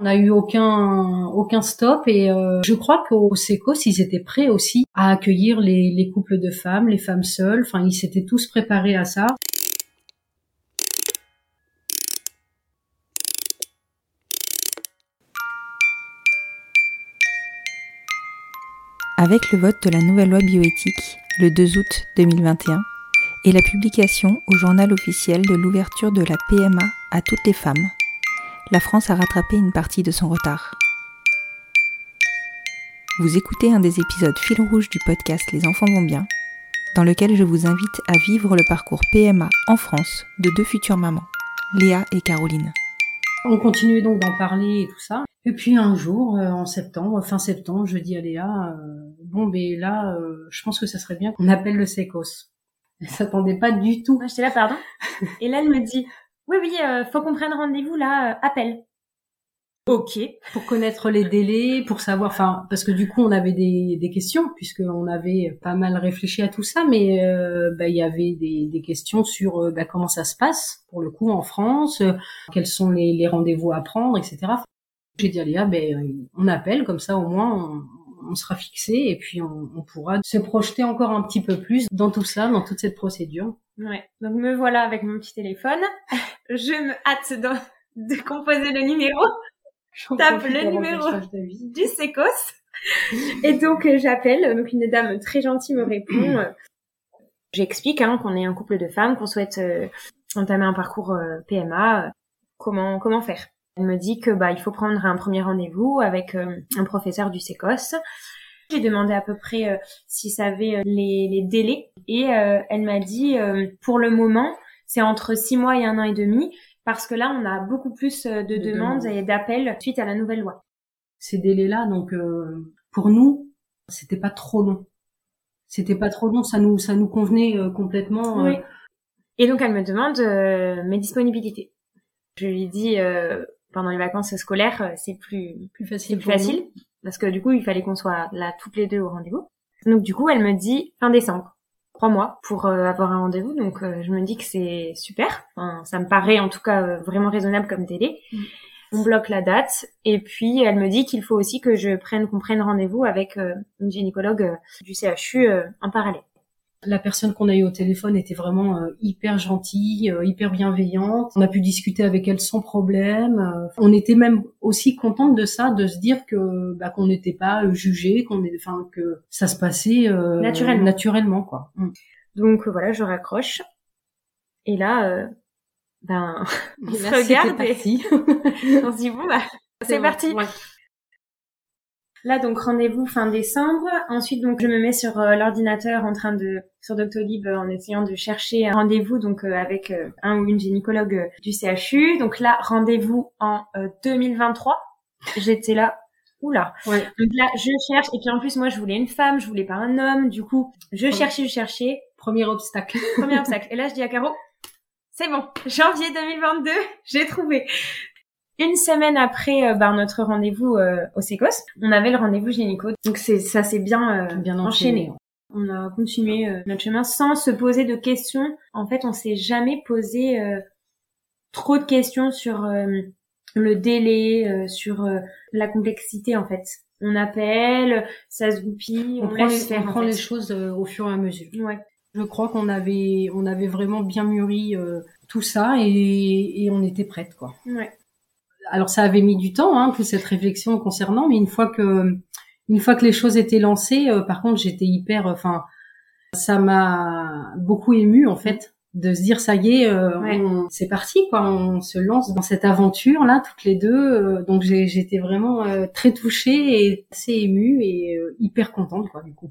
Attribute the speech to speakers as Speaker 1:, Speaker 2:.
Speaker 1: On n'a eu aucun aucun stop et euh, je crois qu'au Secos ils étaient prêts aussi à accueillir les, les couples de femmes, les femmes seules. Enfin, ils s'étaient tous préparés à ça.
Speaker 2: Avec le vote de la nouvelle loi bioéthique le 2 août 2021 et la publication au journal officiel de l'ouverture de la PMA à toutes les femmes, la France a rattrapé une partie de son retard. Vous écoutez un des épisodes fil rouge du podcast Les enfants vont bien, dans lequel je vous invite à vivre le parcours PMA en France de deux futures mamans, Léa et Caroline.
Speaker 1: On continuait donc d'en parler et tout ça. Et puis un jour, euh, en septembre, fin septembre, je dis à Léa, euh, bon ben là, euh, je pense que ça serait bien qu'on appelle le SECOS. Elle s'attendait pas du tout.
Speaker 3: Moi, j'étais là, pardon. Et là, elle me dit, oui, oui, euh, faut qu'on prenne rendez-vous là, euh, appel. Ok.
Speaker 1: Pour connaître les délais, pour savoir, enfin, parce que du coup, on avait des, des questions, puisqu'on avait pas mal réfléchi à tout ça, mais euh, bah, il y avait des, des questions sur euh, bah, comment ça se passe, pour le coup, en France, euh, quels sont les, les rendez-vous à prendre, etc. J'ai dit à Léa, ben, on appelle, comme ça, au moins, on, on sera fixé, et puis on, on pourra se projeter encore un petit peu plus dans tout ça, dans toute cette procédure.
Speaker 3: Ouais. Donc me voilà avec mon petit téléphone. Je me hâte de, de composer le numéro.
Speaker 1: Je
Speaker 3: Tape le numéro du Secos. Et donc euh, j'appelle. Donc une dame très gentille me répond. J'explique hein, qu'on est un couple de femmes, qu'on souhaite euh, entamer un parcours euh, PMA. euh, comment comment faire? Elle me dit que bah il faut prendre un premier rendez-vous avec un professeur du Secos. J'ai demandé à peu près euh, s'il savait euh, les, les délais et euh, elle m'a dit euh, pour le moment c'est entre six mois et un an et demi parce que là on a beaucoup plus euh, de,
Speaker 1: De
Speaker 3: demandes
Speaker 1: demandes.
Speaker 3: et d'appels suite à la nouvelle loi.
Speaker 1: ces délais-là. Donc euh, pour nous, c'était pas trop long. C'était pas trop long, ça nous ça nous convenait complètement.
Speaker 3: Oui. Et donc elle me demande euh, mes disponibilités. Je lui dis euh, pendant les vacances scolaires c'est plus
Speaker 1: plus
Speaker 3: c'est
Speaker 1: facile.
Speaker 3: plus
Speaker 1: nous.
Speaker 3: Parce que du coup il fallait qu'on soit là toutes les deux au rendez-vous. Donc du coup elle me dit fin décembre, trois mois pour euh, avoir un rendez-vous. Donc euh, je me dis que c'est super. Enfin, ça me paraît en tout cas euh, vraiment raisonnable comme délai.
Speaker 1: Mm.
Speaker 3: On bloque la date et puis elle me dit qu'il faut aussi que je prenne qu'on prenne rendez-vous avec une gynécologue du CHU en parallèle.
Speaker 1: La personne qu'on a eu au téléphone était vraiment euh, hyper gentille, euh, hyper bienveillante. On a pu discuter avec elle sans problème. Euh, on était même aussi contente de ça, de se dire que bah, qu'on n'était pas jugé, qu'on est, enfin que ça se passait euh,
Speaker 3: Naturellement.
Speaker 1: naturellement quoi. Mm.
Speaker 3: Donc voilà, je raccroche. Et là, euh, ben, on se regarde et on se dit bon bah, c'est parti.
Speaker 1: Ouais.
Speaker 3: Là donc rendez-vous fin décembre. Ensuite donc je me mets sur euh, l'ordinateur en train de sur Doctolib euh, en essayant de chercher un rendez-vous donc euh, avec euh, un ou une gynécologue du CHU. Donc là rendez-vous en euh, 2023. J'étais là. Oula.
Speaker 1: Ouais.
Speaker 3: Donc là, je cherche. Et puis en plus, moi, je voulais une femme, je voulais pas un homme. Du coup, je cherchais, je cherchais.
Speaker 1: Premier obstacle.
Speaker 3: Premier obstacle. Et là, je dis à Caro, c'est bon, janvier 2022, j'ai trouvé. Une semaine après bah, notre rendez-vous euh, au Secos, on avait le rendez-vous gynéco. Donc c'est ça s'est bien, euh,
Speaker 1: Bien
Speaker 3: enchaîné.
Speaker 1: enchaîné.
Speaker 3: On a continué notre chemin sans se poser de questions. En fait, on s'est jamais posé euh, trop de questions sur euh, le délai, euh, sur euh, la complexité en fait. On appelle, ça se goupille,
Speaker 1: On,
Speaker 3: on,
Speaker 1: prend,
Speaker 3: laisse
Speaker 1: les,
Speaker 3: faire.
Speaker 1: on
Speaker 3: en
Speaker 1: prend
Speaker 3: fait.
Speaker 1: les choses euh, au fur et à mesure.
Speaker 3: Ouais.
Speaker 1: Je crois qu'on avait, on avait vraiment bien mûri euh, tout ça et, et on était prête, quoi.
Speaker 3: Ouais.
Speaker 1: Alors ça avait mis du temps, hein, toute cette réflexion concernant, mais une fois que, une fois que les choses étaient lancées, euh, par contre, j'étais hyper, enfin, ça m'a beaucoup ému en fait de se dire ça y est, euh, c'est parti quoi, on se lance dans cette aventure là toutes les deux. Euh, donc j'étais vraiment euh, très touchée et assez émue et hyper contente quoi du coup.